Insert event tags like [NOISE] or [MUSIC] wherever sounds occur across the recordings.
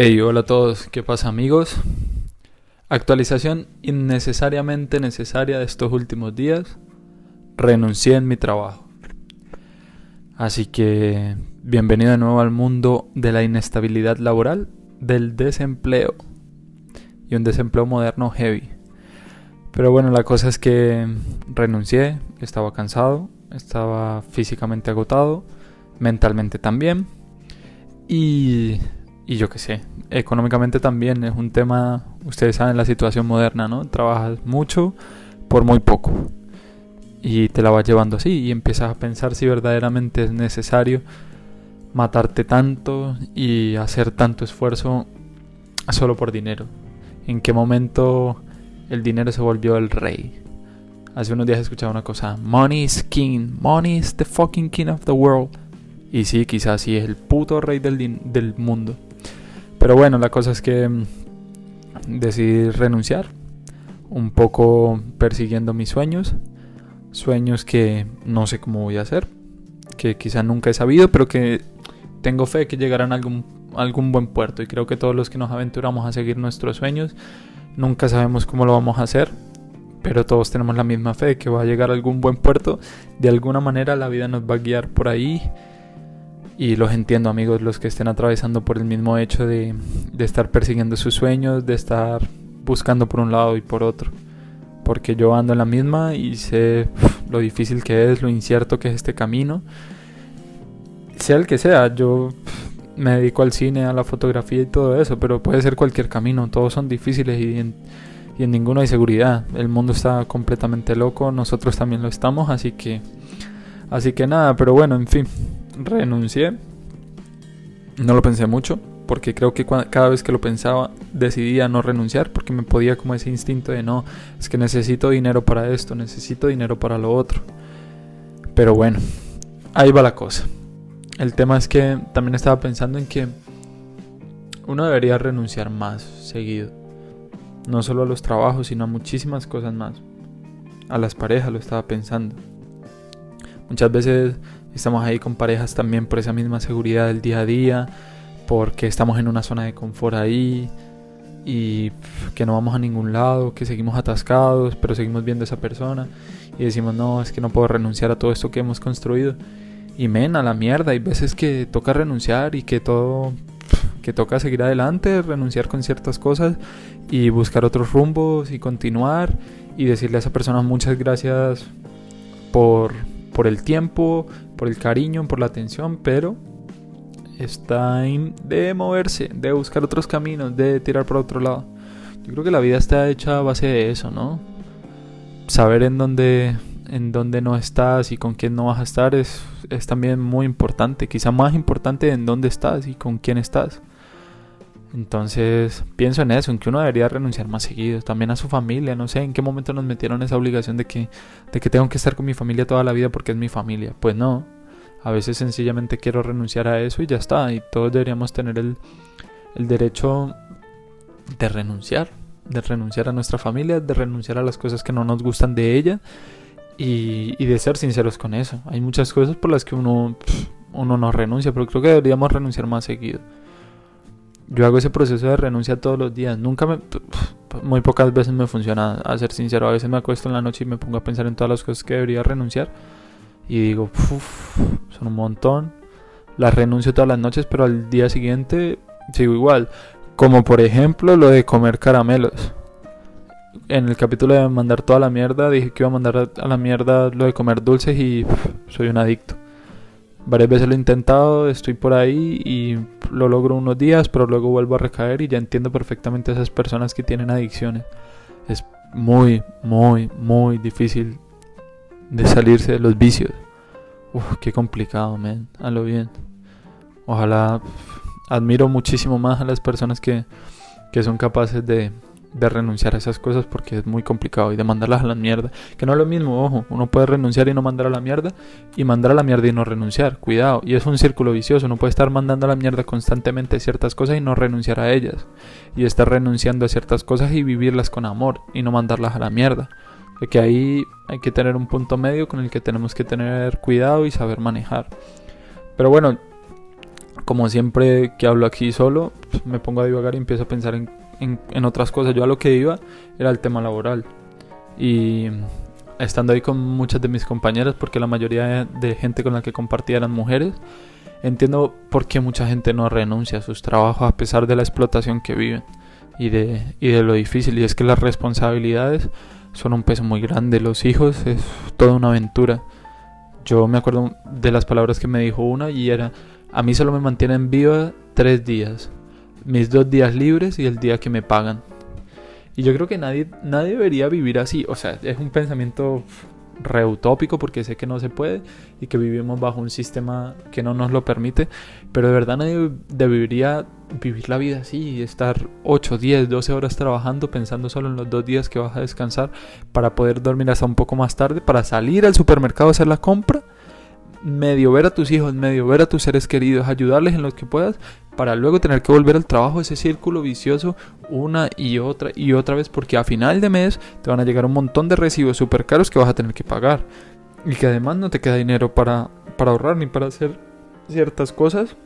Hey, hola a todos, ¿qué pasa amigos? Actualización innecesariamente necesaria de estos últimos días. Renuncié en mi trabajo. Así que bienvenido de nuevo al mundo de la inestabilidad laboral, del desempleo. Y un desempleo moderno heavy. Pero bueno, la cosa es que renuncié, estaba cansado, estaba físicamente agotado, mentalmente también. Y y yo qué sé, económicamente también es un tema, ustedes saben la situación moderna, ¿no? Trabajas mucho por muy poco y te la vas llevando así y empiezas a pensar si verdaderamente es necesario matarte tanto y hacer tanto esfuerzo solo por dinero. ¿En qué momento el dinero se volvió el rey? Hace unos días escuchaba una cosa, money is king, money is the fucking king of the world. Y sí, quizás sí es el puto rey del, del mundo. Pero bueno, la cosa es que mm, decidí renunciar, un poco persiguiendo mis sueños, sueños que no sé cómo voy a hacer, que quizá nunca he sabido, pero que tengo fe que llegarán a algún, algún buen puerto. Y creo que todos los que nos aventuramos a seguir nuestros sueños, nunca sabemos cómo lo vamos a hacer, pero todos tenemos la misma fe de que va a llegar a algún buen puerto, de alguna manera la vida nos va a guiar por ahí y los entiendo amigos, los que estén atravesando por el mismo hecho de, estar persiguiendo sus sueños, de estar buscando por un lado y por otro. Porque yo ando en la misma y sé lo difícil que es, lo incierto que es este camino. Sea el que sea, yo me dedico al cine, a la fotografía y todo eso, pero puede ser cualquier camino, todos son difíciles y en, y en ninguno hay seguridad. El mundo está completamente loco, nosotros también lo estamos, así que así que nada, pero bueno, en fin, renuncié. No lo pensé mucho, porque creo que cada vez que lo pensaba decidía no renunciar, porque me podía como ese instinto de no, es que necesito dinero para esto, necesito dinero para lo otro. Pero bueno, ahí va la cosa. El tema es que también estaba pensando en que uno debería renunciar más seguido. No solo a los trabajos, sino a muchísimas cosas más. A las parejas lo estaba pensando. Muchas veces Estamos ahí con parejas también por esa misma seguridad del día a día, porque estamos en una zona de confort ahí y que no vamos a ningún lado, que seguimos atascados, pero seguimos viendo a esa persona y decimos, no, es que no puedo renunciar a todo esto que hemos construido. Y men, a la mierda, hay veces que toca renunciar y que todo, que toca seguir adelante, renunciar con ciertas cosas y buscar otros rumbos y continuar y decirle a esa persona muchas gracias por, por el tiempo, por el cariño, por la atención, pero está en de moverse, de buscar otros caminos, de tirar por otro lado. Yo creo que la vida está hecha a base de eso, ¿no? Saber en dónde, en dónde no estás y con quién no vas a estar es, es también muy importante. Quizá más importante en dónde estás y con quién estás. Entonces pienso en eso, en que uno debería renunciar más seguido, también a su familia, no sé en qué momento nos metieron esa obligación de que, de que tengo que estar con mi familia toda la vida porque es mi familia. Pues no, a veces sencillamente quiero renunciar a eso y ya está, y todos deberíamos tener el, el derecho de renunciar, de renunciar a nuestra familia, de renunciar a las cosas que no nos gustan de ella y, de ser sinceros con eso. Hay muchas cosas por las que uno, uno no renuncia, pero creo que deberíamos renunciar más seguido. Yo hago ese proceso de renuncia todos los días. Nunca me. Muy pocas veces me funciona, a ser sincero. A veces me acuesto en la noche y me pongo a pensar en todas las cosas que debería renunciar. Y digo, son un montón. Las renuncio todas las noches, pero al día siguiente sigo igual. Como por ejemplo lo de comer caramelos. En el capítulo de mandar toda la mierda, dije que iba a mandar a la mierda lo de comer dulces y soy un adicto. Varias veces lo he intentado, estoy por ahí y lo logro unos días, pero luego vuelvo a recaer y ya entiendo perfectamente a esas personas que tienen adicciones. Es muy, muy, muy difícil de salirse de los vicios. Uf, qué complicado, man. A lo bien. Ojalá admiro muchísimo más a las personas que, que son capaces de, de renunciar a esas cosas porque es muy complicado y de mandarlas a la mierda. Que no es lo mismo, ojo, uno puede renunciar y no mandar a la mierda y mandar a la mierda y no renunciar, cuidado. Y es un círculo vicioso, uno puede estar mandando a la mierda constantemente ciertas cosas y no renunciar a ellas. Y estar renunciando a ciertas cosas y vivirlas con amor y no mandarlas a la mierda. Que ahí hay que tener un punto medio con el que tenemos que tener cuidado y saber manejar. Pero bueno, como siempre que hablo aquí solo, pues me pongo a divagar y empiezo a pensar en en, otras cosas. Yo a lo que iba era el tema laboral. Y estando ahí con muchas de mis compañeras, porque la mayoría de gente con la que compartía eran mujeres, entiendo por qué mucha gente no renuncia a sus trabajos a pesar de la explotación que viven y de, y de lo difícil. Y es que las responsabilidades son un peso muy grande. Los hijos es toda una aventura. Yo me acuerdo de las palabras que me dijo una y era, a mí solo me mantienen viva tres días mis dos días libres y el día que me pagan. Y yo creo que nadie, nadie debería vivir así. O sea, es un pensamiento reutópico porque sé que no se puede y que vivimos bajo un sistema que no nos lo permite. Pero de verdad nadie debería vivir la vida así y estar 8, 10, 12 horas trabajando pensando solo en los dos días que vas a descansar para poder dormir hasta un poco más tarde, para salir al supermercado a hacer la compra medio ver a tus hijos, medio ver a tus seres queridos, ayudarles en lo que puedas, para luego tener que volver al trabajo, ese círculo vicioso una y otra y otra vez, porque a final de mes te van a llegar un montón de recibos súper caros que vas a tener que pagar. Y que además no te queda dinero para, para ahorrar ni para hacer ciertas cosas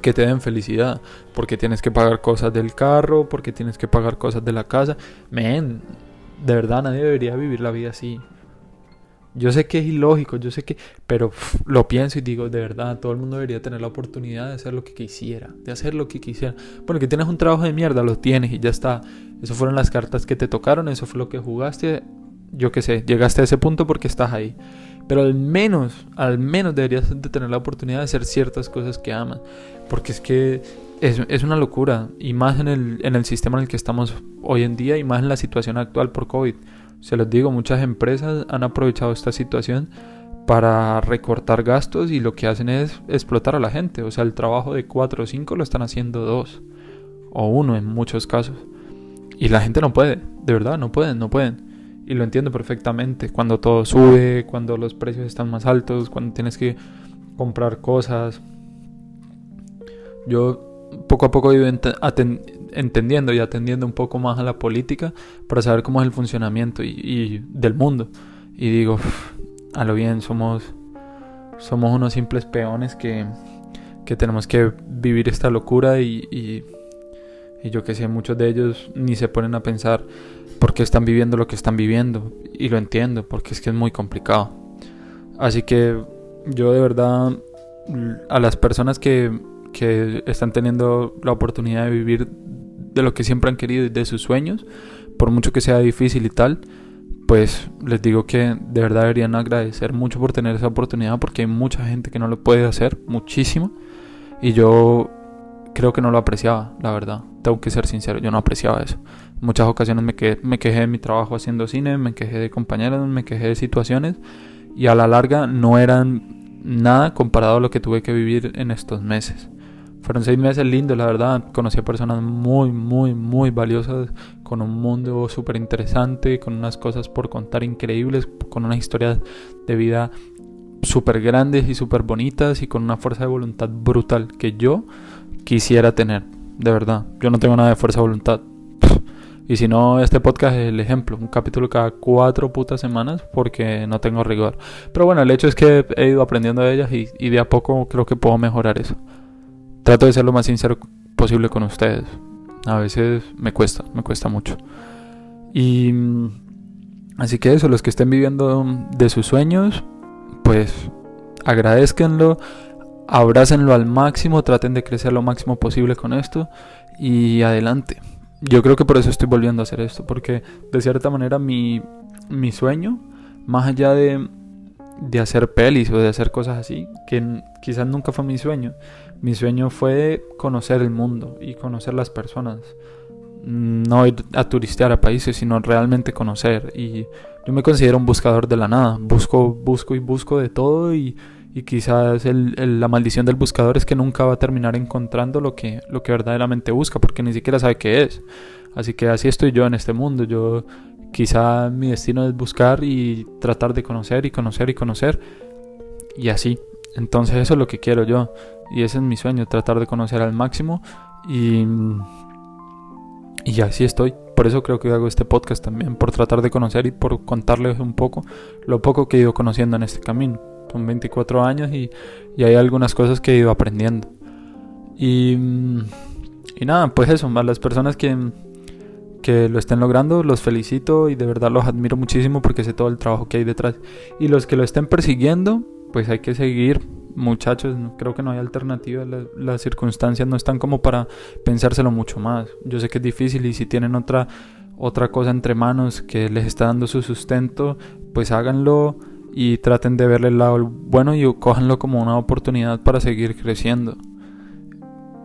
que te den felicidad, porque tienes que pagar cosas del carro, porque tienes que pagar cosas de la casa. Men, de verdad nadie debería vivir la vida así. Yo sé que es ilógico, yo sé que, pero lo pienso y digo, de verdad, todo el mundo debería tener la oportunidad de hacer lo que quisiera, de hacer lo que quisiera. Bueno, que tienes un trabajo de mierda, lo tienes y ya está. Eso fueron las cartas que te tocaron, eso fue lo que jugaste. Yo qué sé, llegaste a ese punto porque estás ahí. Pero al menos, al menos deberías de tener la oportunidad de hacer ciertas cosas que amas. Porque es que es, es una locura. Y más en el, en el sistema en el que estamos hoy en día y más en la situación actual por COVID. Se los digo, muchas empresas han aprovechado esta situación para recortar gastos y lo que hacen es explotar a la gente. O sea, el trabajo de 4 o 5 lo están haciendo 2 o 1 en muchos casos. Y la gente no puede, de verdad, no pueden, no pueden. Y lo entiendo perfectamente. Cuando todo sube, cuando los precios están más altos, cuando tienes que comprar cosas. Yo poco a poco he ido entendiendo y atendiendo un poco más a la política para saber cómo es el funcionamiento y, del mundo. Y digo, a lo bien, somos, somos unos simples peones que, que tenemos que vivir esta locura y, y, y yo que sé, muchos de ellos ni se ponen a pensar por qué están viviendo lo que están viviendo. Y lo entiendo, porque es que es muy complicado. Así que yo de verdad, a las personas que que están teniendo la oportunidad de vivir de lo que siempre han querido y de sus sueños, por mucho que sea difícil y tal, pues les digo que de verdad deberían agradecer mucho por tener esa oportunidad porque hay mucha gente que no lo puede hacer, muchísimo, y yo creo que no lo apreciaba, la verdad, tengo que ser sincero, yo no apreciaba eso. Muchas ocasiones me, quedé, me quejé de mi trabajo haciendo cine, me quejé de compañeros, me quejé de situaciones y a la larga no eran nada comparado a lo que tuve que vivir en estos meses. Fueron seis meses lindos, la verdad. Conocí a personas muy, muy, muy valiosas, con un mundo súper interesante, con unas cosas por contar increíbles, con unas historias de vida súper grandes y súper bonitas y con una fuerza de voluntad brutal que yo quisiera tener, de verdad. Yo no tengo nada de fuerza de voluntad. Y si no, este podcast es el ejemplo. Un capítulo cada cuatro putas semanas porque no tengo rigor. Pero bueno, el hecho es que he ido aprendiendo de ellas y, y de a poco creo que puedo mejorar eso trato de ser lo más sincero posible con ustedes. A veces me cuesta, me cuesta mucho. Y mm, así que eso, los que estén viviendo de sus sueños, pues agradezcanlo, abrácenlo al máximo, traten de crecer lo máximo posible con esto y adelante. Yo creo que por eso estoy volviendo a hacer esto, porque de cierta manera mi, mi sueño, más allá de, de hacer pelis o de hacer cosas así, que quizás nunca fue mi sueño, mi sueño fue conocer el mundo y conocer las personas. No ir a turistear a países, sino realmente conocer. Y yo me considero un buscador de la nada. Busco, busco y busco de todo y, quizás la maldición del buscador es que nunca va a terminar encontrando lo que, lo que verdaderamente busca porque ni siquiera sabe qué es. Así que así estoy yo en este mundo. Yo quizá mi destino es buscar y tratar de conocer y conocer y conocer y así. Entonces eso es lo que quiero yo y ese es mi sueño, tratar de conocer al máximo y, y así estoy. Por eso creo que hago este podcast también, por tratar de conocer y por contarles un poco lo poco que he ido conociendo en este camino son 24 años y, hay algunas cosas que he ido aprendiendo. Y, y nada, pues eso, a las personas que, que lo estén logrando, los felicito y de verdad los admiro muchísimo porque sé todo el trabajo que hay detrás. Y los que lo estén persiguiendo, pues hay que seguir, muchachos, creo que no hay alternativa, las circunstancias no están como para pensárselo mucho más. Yo sé que es difícil y si tienen otra otra cosa entre manos que les está dando su sustento, pues háganlo y traten de verle el lado bueno y cójanlo como una oportunidad para seguir creciendo.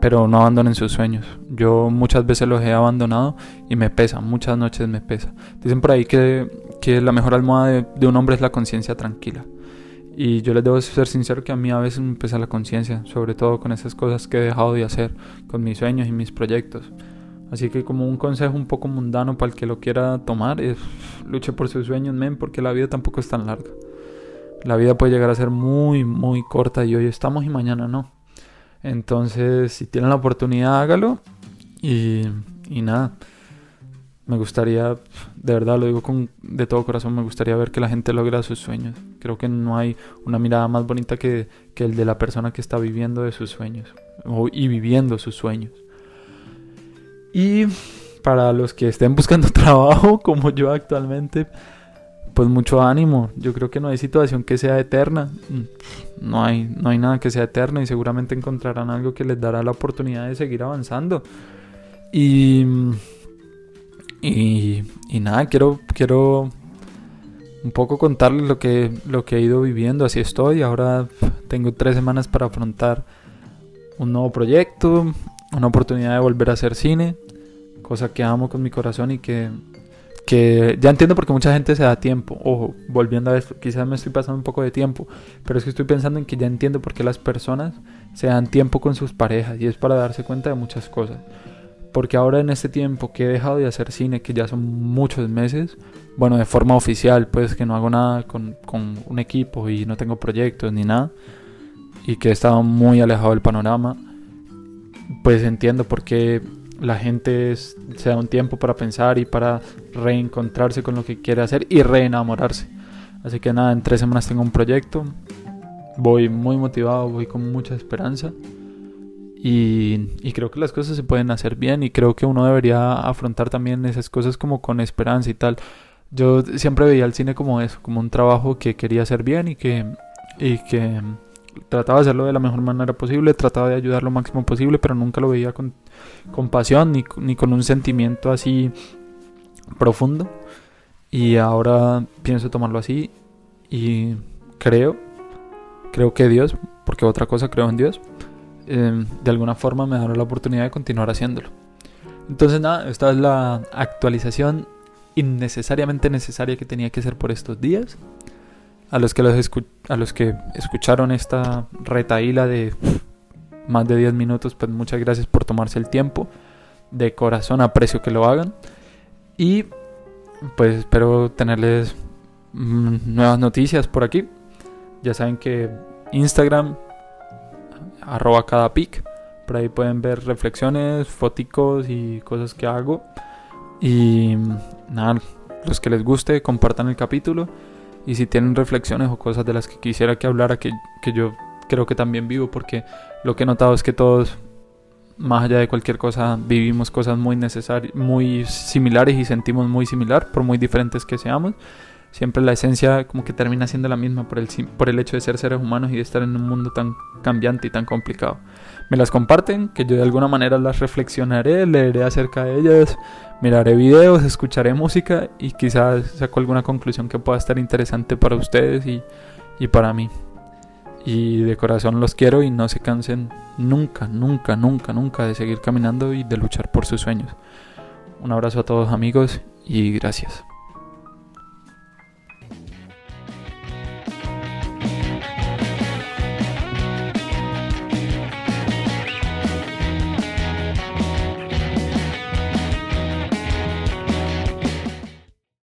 Pero no abandonen sus sueños. Yo muchas veces los he abandonado y me pesa, muchas noches me pesa. Dicen por ahí que, que la mejor almohada de, un hombre es la conciencia tranquila. Y yo les debo ser sincero que a mí a veces me pesa la conciencia, sobre todo con esas cosas que he dejado de hacer, con mis sueños y mis proyectos. Así que como un consejo un poco mundano para el que lo quiera tomar es luche por sus sueños, men, porque la vida tampoco es tan larga. La vida puede llegar a ser muy, muy corta y hoy estamos y mañana no. Entonces, si tienen la oportunidad, hágalo. Y, y nada, me gustaría, de verdad lo digo con, de todo corazón, me gustaría ver que la gente logra sus sueños. Creo que no hay una mirada más bonita que, que el de la persona que está viviendo de sus sueños o, y viviendo sus sueños. Y para los que estén buscando [LAUGHS] trabajo, como yo actualmente, pues mucho ánimo. Yo creo que no hay situación que sea eterna. No hay, no hay nada que sea eterna y seguramente encontrarán algo que les dará la oportunidad de seguir avanzando. Y, y, y nada, quiero, quiero un poco contarles lo que, lo que he ido viviendo. Así estoy. Ahora tengo tres semanas para afrontar un nuevo proyecto, una oportunidad de volver a hacer cine, cosa que amo con mi corazón y que que ya entiendo porque mucha gente se da tiempo. Ojo, volviendo a esto, quizás me estoy pasando un poco de tiempo, pero es que estoy pensando en que ya entiendo por qué las personas se dan tiempo con sus parejas y es para darse cuenta de muchas cosas. Porque ahora en este tiempo que he dejado de hacer cine, que ya son muchos meses, bueno, de forma oficial, pues que no hago nada con, con un equipo y no tengo proyectos ni nada, y que he estado muy alejado del panorama, pues entiendo por qué la gente se da un tiempo para pensar y para reencontrarse con lo que quiere hacer y reenamorarse. Así que nada, en tres semanas tengo un proyecto. Voy muy motivado, voy con mucha esperanza. Y, creo que las cosas se pueden hacer bien y creo que uno debería afrontar también esas cosas como con esperanza y tal. Yo siempre veía el cine como eso, como un trabajo que quería hacer bien y que, y que trataba de hacerlo de la mejor manera posible, trataba de ayudar lo máximo posible, pero nunca lo veía con, con pasión ni, ni con un sentimiento así profundo. Y ahora pienso tomarlo así y creo, creo que Dios, porque otra cosa creo en Dios, em, de alguna forma me la oportunidad de continuar haciéndolo. Entonces nada, esta es la actualización innecesariamente necesaria que tenía que hacer por estos días. A los que, los a los que escucharon esta retaíla de más de 10 minutos, pues muchas gracias por tomarse el tiempo. De corazón aprecio que lo hagan. Y pues espero tenerles mm, nuevas noticias por aquí. Ya saben que Instagram, arroba cada pic. Por ahí pueden ver reflexiones, foticos y cosas que hago. Y nada, los que les guste, compartan el capítulo. Y si tienen reflexiones o cosas de las que quisiera que hablara, que, que yo creo que también vivo, porque lo que he notado es que todos, más allá de cualquier cosa, vivimos cosas muy necesarias, muy similares y sentimos muy similar, por muy diferentes que seamos. Siempre la esencia como que termina siendo la misma por el, por el hecho de ser seres humanos y de estar en un mundo tan cambiante y tan complicado. Me las comparten, que yo de alguna manera las reflexionaré, leeré acerca de ellas, miraré videos, escucharé música y quizás saco alguna conclusión que pueda estar interesante para ustedes y, y para mí. Y de corazón los quiero y no se cansen nunca, nunca, nunca, nunca de seguir caminando y de luchar por sus sueños. Un abrazo a todos amigos y gracias.